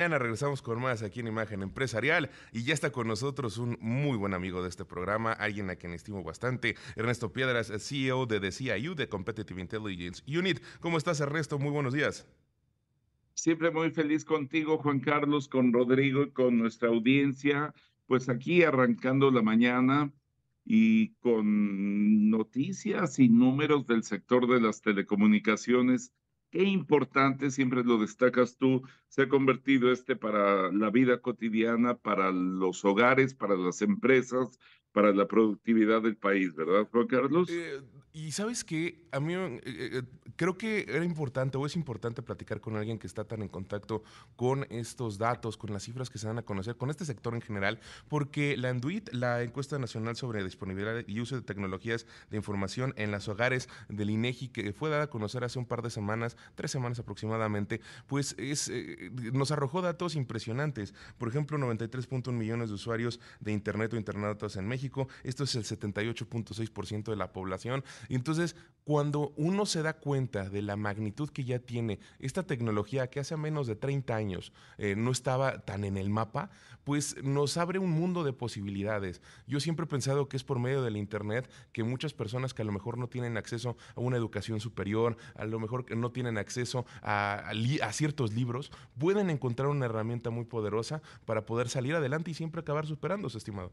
Mañana regresamos con más aquí en Imagen Empresarial y ya está con nosotros un muy buen amigo de este programa, alguien a quien estimo bastante, Ernesto Piedras, CEO de The CIU, de Competitive Intelligence Unit. ¿Cómo estás, Ernesto? Muy buenos días. Siempre muy feliz contigo, Juan Carlos, con Rodrigo y con nuestra audiencia. Pues aquí arrancando la mañana y con noticias y números del sector de las telecomunicaciones qué importante, siempre lo destacas tú, se ha convertido este para la vida cotidiana, para los hogares, para las empresas, para la productividad del país, ¿verdad, Juan Carlos? Eh, y sabes que a mí eh, eh, creo que era importante o es importante platicar con alguien que está tan en contacto con estos datos, con las cifras que se dan a conocer, con este sector en general, porque la Enduit, la encuesta nacional sobre disponibilidad y uso de tecnologías de información en los hogares del INEGI, que fue dada a conocer hace un par de semanas, tres semanas aproximadamente, pues es, nos arrojó datos impresionantes. Por ejemplo, 93.1 millones de usuarios de Internet o internautas en México, esto es el 78.6% de la población entonces, cuando uno se da cuenta de la magnitud que ya tiene esta tecnología que hace menos de 30 años eh, no estaba tan en el mapa, pues nos abre un mundo de posibilidades. Yo siempre he pensado que es por medio del Internet que muchas personas que a lo mejor no tienen acceso a una educación superior, a lo mejor que no tienen acceso a, a ciertos libros, pueden encontrar una herramienta muy poderosa para poder salir adelante y siempre acabar superándose, estimado.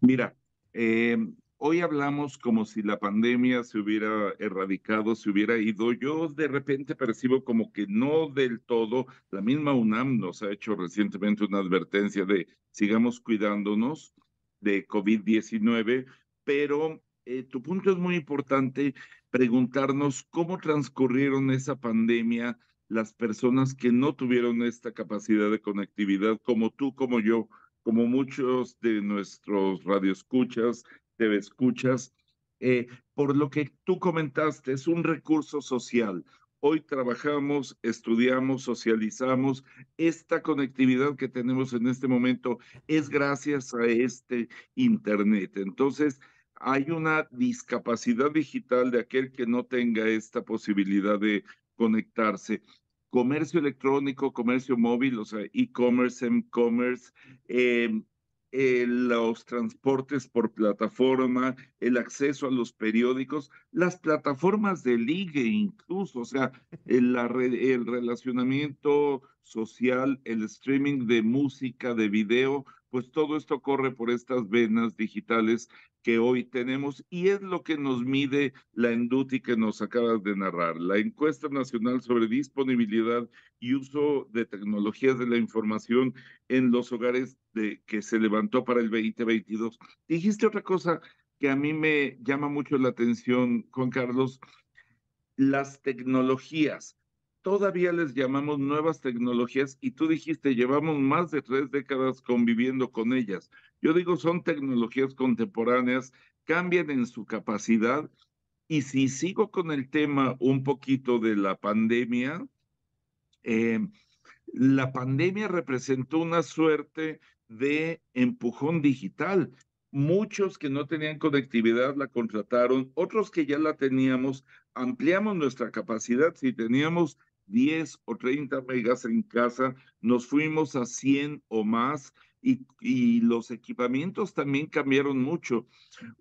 Mira, eh, Hoy hablamos como si la pandemia se hubiera erradicado, se hubiera ido. Yo de repente percibo como que no del todo. La misma UNAM nos ha hecho recientemente una advertencia de sigamos cuidándonos de COVID-19, pero eh, tu punto es muy importante, preguntarnos cómo transcurrieron esa pandemia las personas que no tuvieron esta capacidad de conectividad, como tú, como yo, como muchos de nuestros radioescuchas, te escuchas. Eh, por lo que tú comentaste, es un recurso social. Hoy trabajamos, estudiamos, socializamos. Esta conectividad que tenemos en este momento es gracias a este Internet. Entonces, hay una discapacidad digital de aquel que no tenga esta posibilidad de conectarse. Comercio electrónico, comercio móvil, o sea, e-commerce, m-commerce, eh, eh, los transportes por plataforma, el acceso a los periódicos, las plataformas de ligue incluso, o sea, el relacionamiento social, el streaming de música, de video, pues todo esto corre por estas venas digitales que hoy tenemos y es lo que nos mide la Enduti que nos acabas de narrar. La encuesta nacional sobre disponibilidad y uso de tecnologías de la información en los hogares que se levantó para el 2022. Dijiste otra cosa que a mí me llama mucho la atención, Juan Carlos, las tecnologías todavía les llamamos nuevas tecnologías y tú dijiste, llevamos más de tres décadas conviviendo con ellas. Yo digo, son tecnologías contemporáneas, cambian en su capacidad y si sigo con el tema un poquito de la pandemia, eh, la pandemia representó una suerte de empujón digital. Muchos que no tenían conectividad la contrataron, otros que ya la teníamos, ampliamos nuestra capacidad. Si teníamos 10 o 30 megas en casa, nos fuimos a 100 o más y, y, los equipamientos también cambiaron mucho.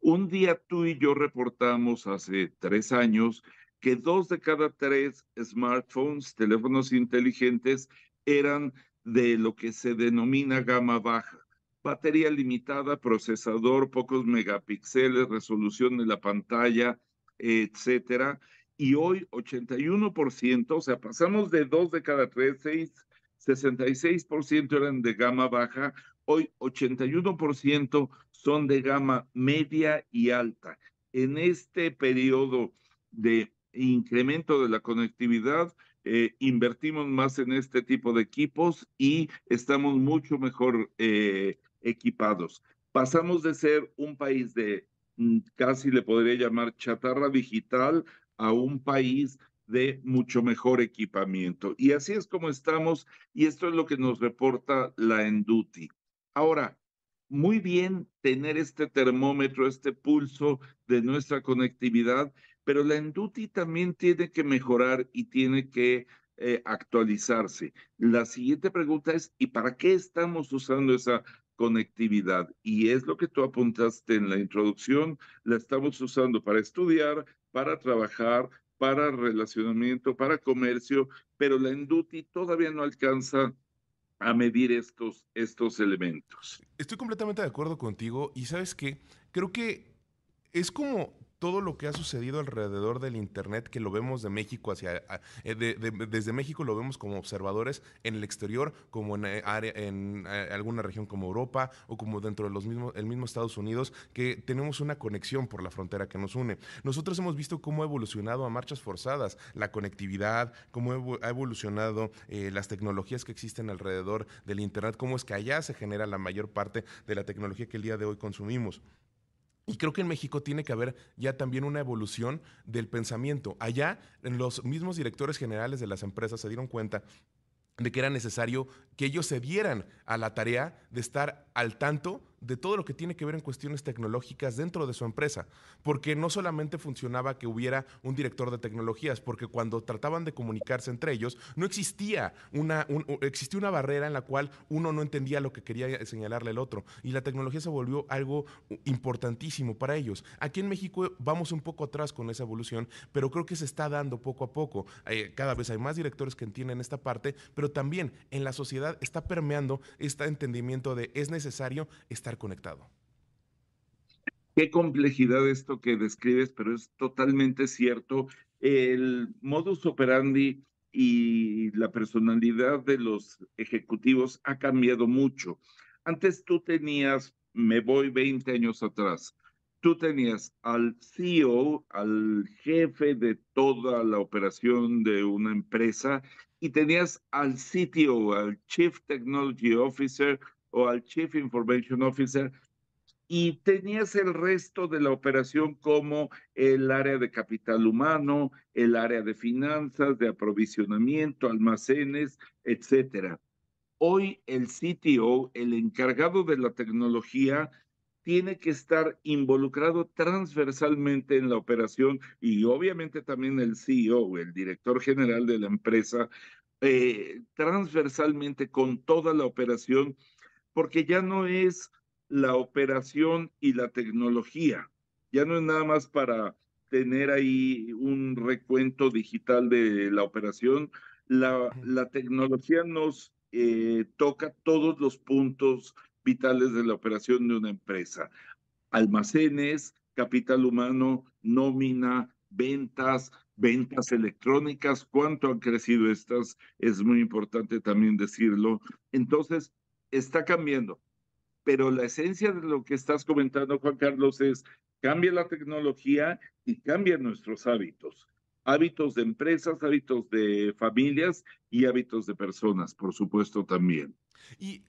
Un día tú y yo reportamos hace tres años que dos de cada tres smartphones, teléfonos inteligentes, eran de lo que se denomina gama baja. Batería limitada, procesador, pocos megapíxeles, resolución de la pantalla, etcétera y hoy 81%, o sea, pasamos de dos de cada tres, seis, 66% eran de gama baja, hoy 81% son de gama media y alta. En este periodo de incremento de la conectividad, eh, invertimos más en este tipo de equipos y estamos mucho mejor eh, equipados. Pasamos de ser un país de mm, casi le podría llamar chatarra digital a un país de mucho mejor equipamiento. Y así es como estamos, y esto es lo que nos reporta la Enduti. Ahora, muy bien tener este termómetro, este pulso de nuestra conectividad, pero la Enduti también tiene que mejorar y tiene que eh, actualizarse. La siguiente pregunta es, ¿y para qué estamos usando esa conectividad? Y es lo que tú apuntaste en la introducción, la estamos usando para estudiar, para trabajar, para relacionamiento, para comercio, pero la Enduti todavía no alcanza a medir estos, estos elementos. Estoy completamente de acuerdo contigo y sabes que creo que es como todo lo que ha sucedido alrededor del Internet, que lo vemos de México hacia, eh, desde México lo vemos como observadores en el exterior, como en, eh, área, en eh, alguna región como Europa o como dentro de los mismos, el mismo Estados Unidos, que tenemos una conexión por la frontera que nos une. Nosotros hemos visto cómo ha evolucionado a marchas forzadas la conectividad, cómo ha evolucionado las tecnologías que existen alrededor del Internet, cómo es que allá se genera la mayor parte de la tecnología que el día de hoy consumimos. Y creo que en México tiene que haber ya también una evolución del pensamiento. Allá, los mismos directores generales de las empresas se dieron cuenta de que era necesario que ellos se dieran a la tarea de estar al tanto de todo lo que tiene que ver en cuestiones tecnológicas dentro de su empresa, porque no solamente funcionaba que hubiera un director de tecnologías, porque cuando trataban de comunicarse entre ellos no existía una, existía una barrera en la cual uno no entendía lo que quería señalarle el otro y la tecnología se volvió algo importantísimo para ellos. Aquí en México vamos un poco atrás con esa evolución, pero creo que se está dando poco a poco. Eh, cada vez hay más directores que entienden esta parte, pero también en la sociedad está permeando este entendimiento de es necesario estar conectado. Qué complejidad esto que describes, pero es totalmente cierto. El modus operandi y la personalidad de los ejecutivos ha cambiado mucho. Antes tú tenías, me voy 20 años atrás, tú tenías al CEO, al jefe de toda la operación de una empresa, y tenías al CTO, al Chief Technology Officer o al Chief Information Officer, y tenías el resto de la operación como el área de capital humano, el área de finanzas, de aprovisionamiento, almacenes, etcétera. Hoy el CTO, el encargado de la tecnología, tiene que estar involucrado transversalmente en la operación y obviamente también el CEO, el director general de la empresa, eh, transversalmente con toda la operación, porque ya no es la operación y la tecnología, ya no es nada más para tener ahí un recuento digital de la operación, la, la tecnología nos eh, toca todos los puntos vitales de la operación de una empresa. Almacenes, capital humano, nómina, ventas, ventas electrónicas, cuánto han crecido estas, es muy importante también decirlo. Entonces, está cambiando, pero la esencia de lo que estás comentando, Juan Carlos, es cambia la tecnología y cambia nuestros hábitos. Hábitos de empresas, hábitos de familias y hábitos de personas, por supuesto, también. Y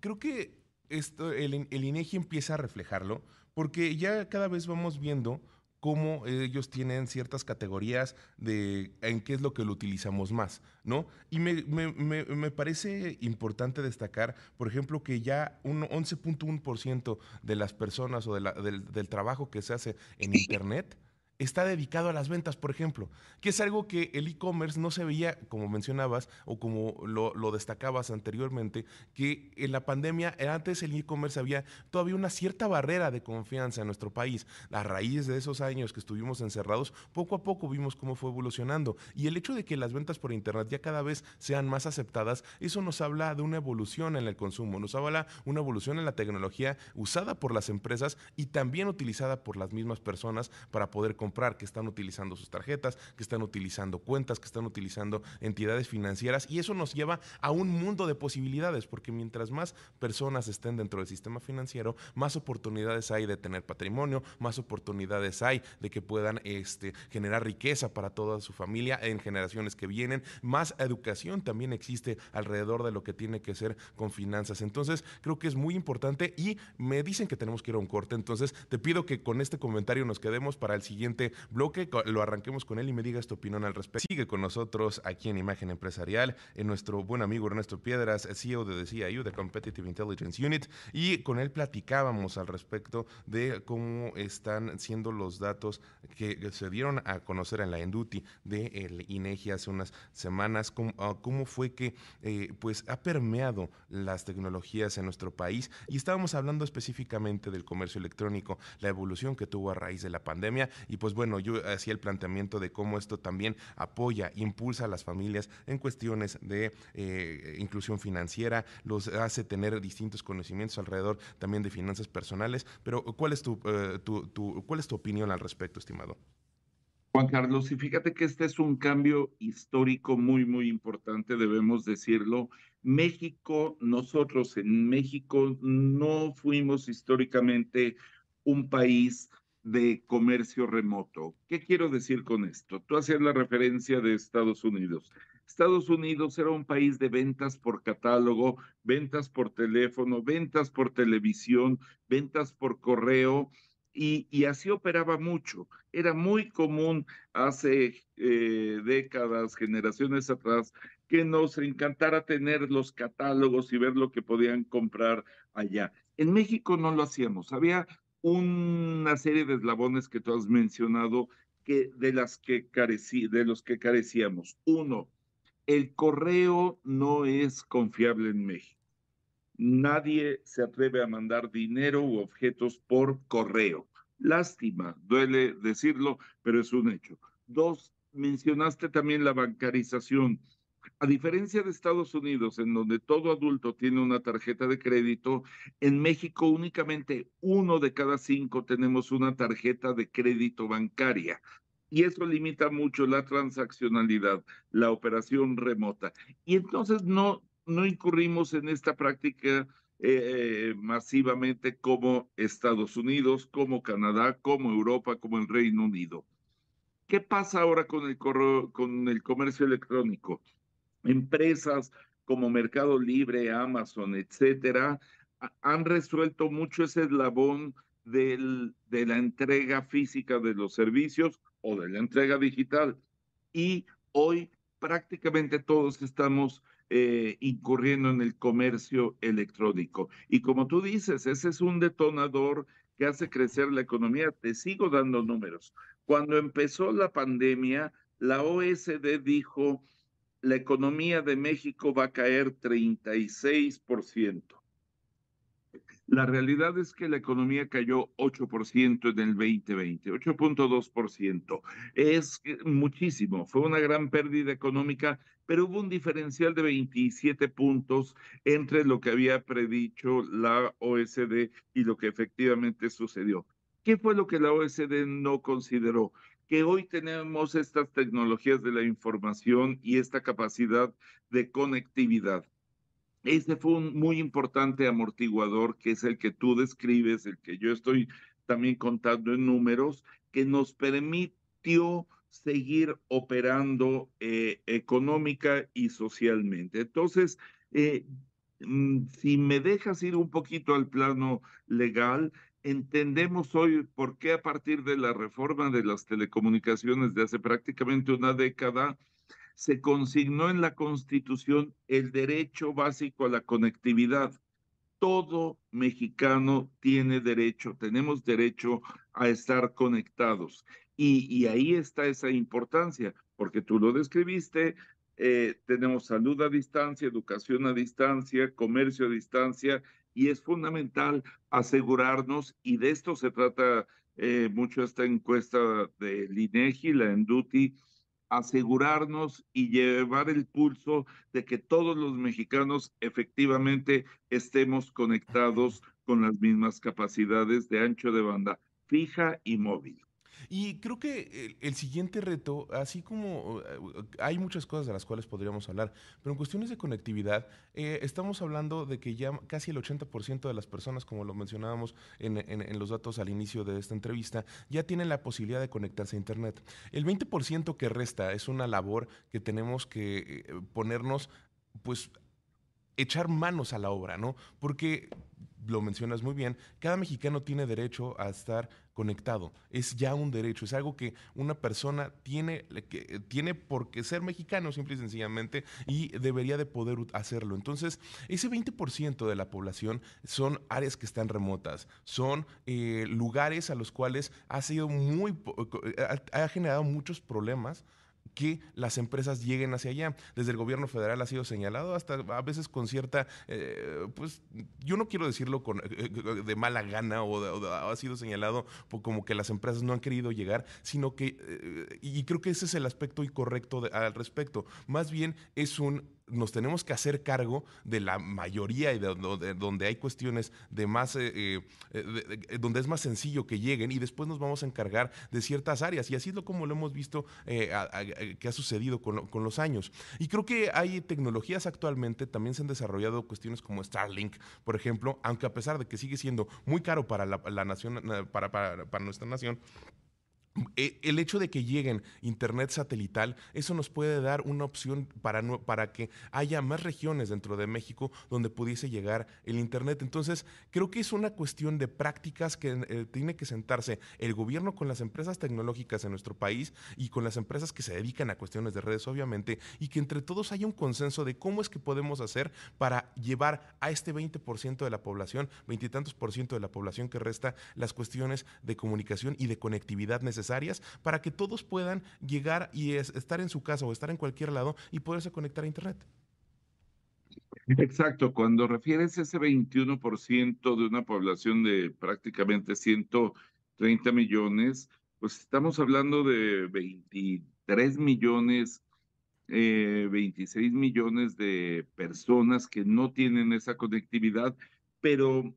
creo que esto, el, el INEGI empieza a reflejarlo, porque ya cada vez vamos viendo cómo ellos tienen ciertas categorías de en qué es lo que lo utilizamos más, ¿no? Y me, me, me, parece importante destacar, por ejemplo, que ya un 11.1% de las personas o de la, del, del trabajo que se hace en Internet está dedicado a las ventas, por ejemplo, que es algo que el e-commerce no se veía, como mencionabas, o como lo, destacabas anteriormente, que en la pandemia, antes el e-commerce había todavía una cierta barrera de confianza en nuestro país. A raíz de esos años que estuvimos encerrados, poco a poco vimos cómo fue evolucionando. Y el hecho de que las ventas por Internet ya cada vez sean más aceptadas, eso nos habla de una evolución en el consumo, nos habla una evolución en la tecnología usada por las empresas y también utilizada por las mismas personas para poder comprar que están utilizando sus tarjetas, que están utilizando cuentas, que están utilizando entidades financieras y eso nos lleva a un mundo de posibilidades porque mientras más personas estén dentro del sistema financiero, más oportunidades hay de tener patrimonio, más oportunidades hay de que puedan este, generar riqueza para toda su familia en generaciones que vienen, más educación también existe alrededor de lo que tiene que ser con finanzas. Entonces, creo que es muy importante y me dicen que tenemos que ir a un corte, entonces te pido que con este comentario nos quedemos para el siguiente bloque lo arranquemos con él y me digas tu opinión al respecto. Sigue con nosotros aquí en Imagen Empresarial, en nuestro buen amigo Ernesto Piedras, CEO de CIU, de Competitive Intelligence Unit, y con él platicábamos al respecto de cómo están siendo los datos que se dieron a conocer en la Enduti de el INEGI hace unas semanas, cómo, ah, cómo fue que eh, pues ha permeado las tecnologías en nuestro país y estábamos hablando específicamente del comercio electrónico, la evolución que tuvo a raíz de la pandemia y pues bueno, yo hacía el planteamiento de cómo esto también apoya, impulsa a las familias en cuestiones de eh, inclusión financiera, los hace tener distintos conocimientos alrededor también de finanzas personales, pero ¿cuál es tu, eh, ¿cuál es tu opinión al respecto, estimado? Juan Carlos, y fíjate que este es un cambio histórico muy, muy importante, debemos decirlo. México, nosotros en México no fuimos históricamente un país de comercio remoto. ¿Qué quiero decir con esto? Tú hacías la referencia de Estados Unidos. Estados Unidos era un país de ventas por catálogo, ventas por teléfono, ventas por televisión, ventas por correo y, así operaba mucho. Era muy común hace eh, décadas, generaciones atrás, que nos encantara tener los catálogos y ver lo que podían comprar allá. En México no lo hacíamos. Había una serie de eslabones que tú has mencionado que de las que carecí, de los que carecíamos. Uno, el correo no es confiable en México. Nadie se atreve a mandar dinero u objetos por correo. Lástima, duele decirlo, pero es un hecho. Dos, mencionaste también la bancarización. A diferencia de Estados Unidos, en donde todo adulto tiene una tarjeta de crédito, en México únicamente uno de cada cinco tenemos una tarjeta de crédito bancaria. Y eso limita mucho la transaccionalidad, la operación remota. Y entonces no, no incurrimos en esta práctica eh, masivamente como Estados Unidos, como Canadá, como Europa, como el Reino Unido. ¿Qué pasa ahora con el, con el comercio electrónico? Empresas como Mercado Libre, Amazon, etcétera, han resuelto mucho ese eslabón del, de la entrega física de los servicios o de la entrega digital. Y hoy prácticamente todos estamos eh, incurriendo en el comercio electrónico. Y como tú dices, ese es un detonador que hace crecer la economía. Te sigo dando números. Cuando empezó la pandemia, la OSD dijo, la economía de México va a caer 36%. La realidad es que la economía cayó 8% en el 2020, 8.2%. Es muchísimo, fue una gran pérdida económica, pero hubo un diferencial de 27 puntos entre lo que había predicho la OSD y lo que efectivamente sucedió. ¿Qué fue lo que la OSD no consideró? Que hoy tenemos estas tecnologías de la información y esta capacidad de conectividad ese fue un muy importante amortiguador, que es el que tú describes, el que yo estoy también contando en números, que nos permitió seguir operando eh, económica y socialmente. Entonces, eh, mm, si me dejas ir un poquito al plano legal, entendemos hoy por qué a partir de la reforma de las telecomunicaciones de hace prácticamente una década, se consignó en la Constitución el derecho básico a la conectividad. Todo mexicano tiene derecho, tenemos derecho a estar conectados. Y, ahí está esa importancia, porque tú lo describiste, eh, tenemos salud a distancia, educación a distancia, comercio a distancia, y es fundamental asegurarnos, y de esto se trata eh, mucho esta encuesta del INEGI, la Enduti, asegurarnos y llevar el pulso de que todos los mexicanos efectivamente estemos conectados con las mismas capacidades de ancho de banda fija y móvil. Y creo que el, siguiente reto, así como eh, hay muchas cosas de las cuales podríamos hablar, pero en cuestiones de conectividad, eh, estamos hablando de que ya casi el 80% de las personas, como lo mencionábamos en, en, los datos al inicio de esta entrevista, ya tienen la posibilidad de conectarse a Internet. El 20% que resta es una labor que tenemos que eh, ponernos, pues, echar manos a la obra, ¿no? Porque lo mencionas muy bien, cada mexicano tiene derecho a estar conectado. Es ya un derecho, es algo que una persona tiene, que, tiene por qué ser mexicano, simple y sencillamente, y debería de poder hacerlo. Entonces, ese 20% de la población son áreas que están remotas, son eh, lugares a los cuales ha sido muy, ha generado muchos problemas que las empresas lleguen hacia allá. Desde el gobierno federal ha sido señalado hasta a veces con cierta, eh, pues yo no quiero decirlo con, eh, eh, de mala gana o, ha sido señalado como que las empresas no han querido llegar, sino que, y creo que ese es el aspecto incorrecto al respecto. Más bien es un nos tenemos que hacer cargo de la mayoría y de, donde hay cuestiones de más, eh, eh, eh, donde es más sencillo que lleguen y después nos vamos a encargar de ciertas áreas. Y así es lo como lo hemos visto que ha sucedido con, los años. Y creo que hay tecnologías actualmente, también se han desarrollado cuestiones como Starlink, por ejemplo, aunque a pesar de que sigue siendo muy caro para la, nación, para, para nuestra nación, el hecho de que lleguen internet satelital, eso nos puede dar una opción para, para que haya más regiones dentro de México donde pudiese llegar el internet. Entonces, creo que es una cuestión de prácticas que eh, tiene que sentarse el gobierno con las empresas tecnológicas en nuestro país y con las empresas que se dedican a cuestiones de redes, obviamente, y que entre todos haya un consenso de cómo es que podemos hacer para llevar a este 20% de la población, veintitantos por ciento de la población que resta, las cuestiones de comunicación y de conectividad necesarias para que todos puedan llegar y estar en su casa o estar en cualquier lado y poderse conectar a Internet. Exacto, cuando refieres ese 21% de una población de prácticamente 130 millones, pues estamos hablando de 23 millones, 26 eh, millones de personas que no tienen esa conectividad, pero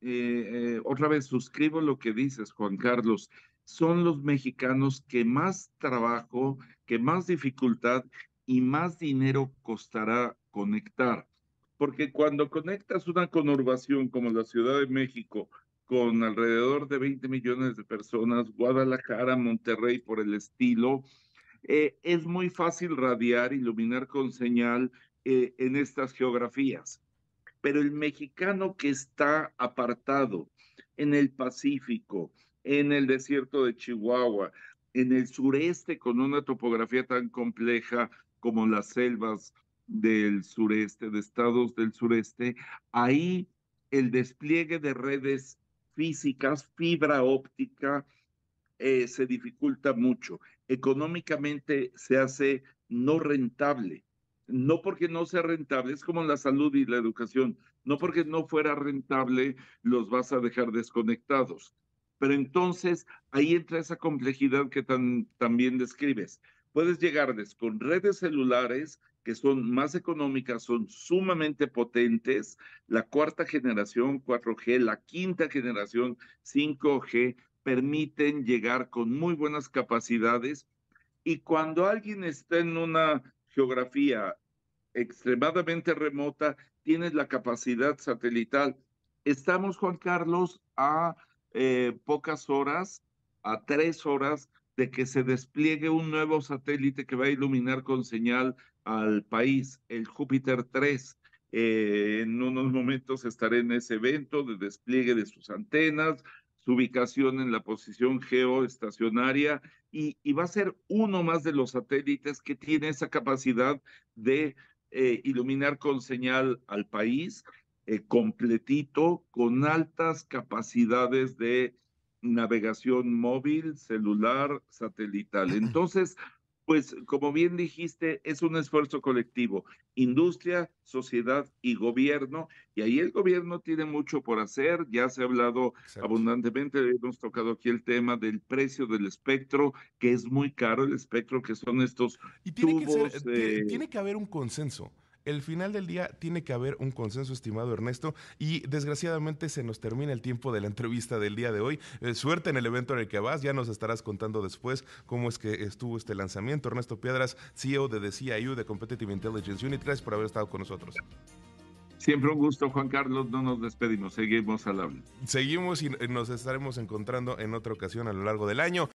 eh, eh, otra vez suscribo lo que dices, Juan Carlos son los mexicanos que más trabajo, que más dificultad y más dinero costará conectar. Porque cuando conectas una conurbación como la Ciudad de México, con alrededor de 20 millones de personas, Guadalajara, Monterrey por el estilo, eh, es muy fácil radiar, iluminar con señal eh, en estas geografías. Pero el mexicano que está apartado en el Pacífico, en el desierto de Chihuahua, en el sureste con una topografía tan compleja como las selvas del sureste, de estados del sureste, ahí el despliegue de redes físicas, fibra óptica, eh, se dificulta mucho. Económicamente se hace no rentable. No porque no sea rentable, es como la salud y la educación. No porque no fuera rentable, los vas a dejar desconectados. Pero entonces ahí entra esa complejidad que también describes. Puedes llegarles con redes celulares que son más económicas, son sumamente potentes, la cuarta generación 4G, la quinta generación 5G, permiten llegar con muy buenas capacidades y cuando alguien está en una geografía extremadamente remota, tienes la capacidad satelital. Estamos, Juan Carlos, a eh, pocas horas, a tres horas, de que se despliegue un nuevo satélite que va a iluminar con señal al país, el Júpiter 3. Eh, en unos momentos estaré en ese evento de despliegue de sus antenas, su ubicación en la posición geoestacionaria y, va a ser uno más de los satélites que tiene esa capacidad de eh, iluminar con señal al país eh, completito con altas capacidades de navegación móvil, celular, satelital. Entonces, pues como bien dijiste, es un esfuerzo colectivo, industria, sociedad y gobierno, y ahí el gobierno tiene mucho por hacer, ya se ha hablado abundantemente, hemos tocado aquí el tema del precio del espectro, que es muy caro el espectro, que son estos y tiene tubos. Que tiene que haber un consenso el final del día tiene que haber un consenso, estimado Ernesto, y desgraciadamente se nos termina el tiempo de la entrevista del día de hoy. Eh, suerte en el evento en el que vas, ya nos estarás contando después cómo es que estuvo este lanzamiento. Ernesto Piedras, CEO de The CIU de Competitive Intelligence Unit, gracias por haber estado con nosotros. Siempre un gusto, Juan Carlos. No nos despedimos, seguimos al habla. Seguimos y nos estaremos encontrando en otra ocasión a lo largo del año.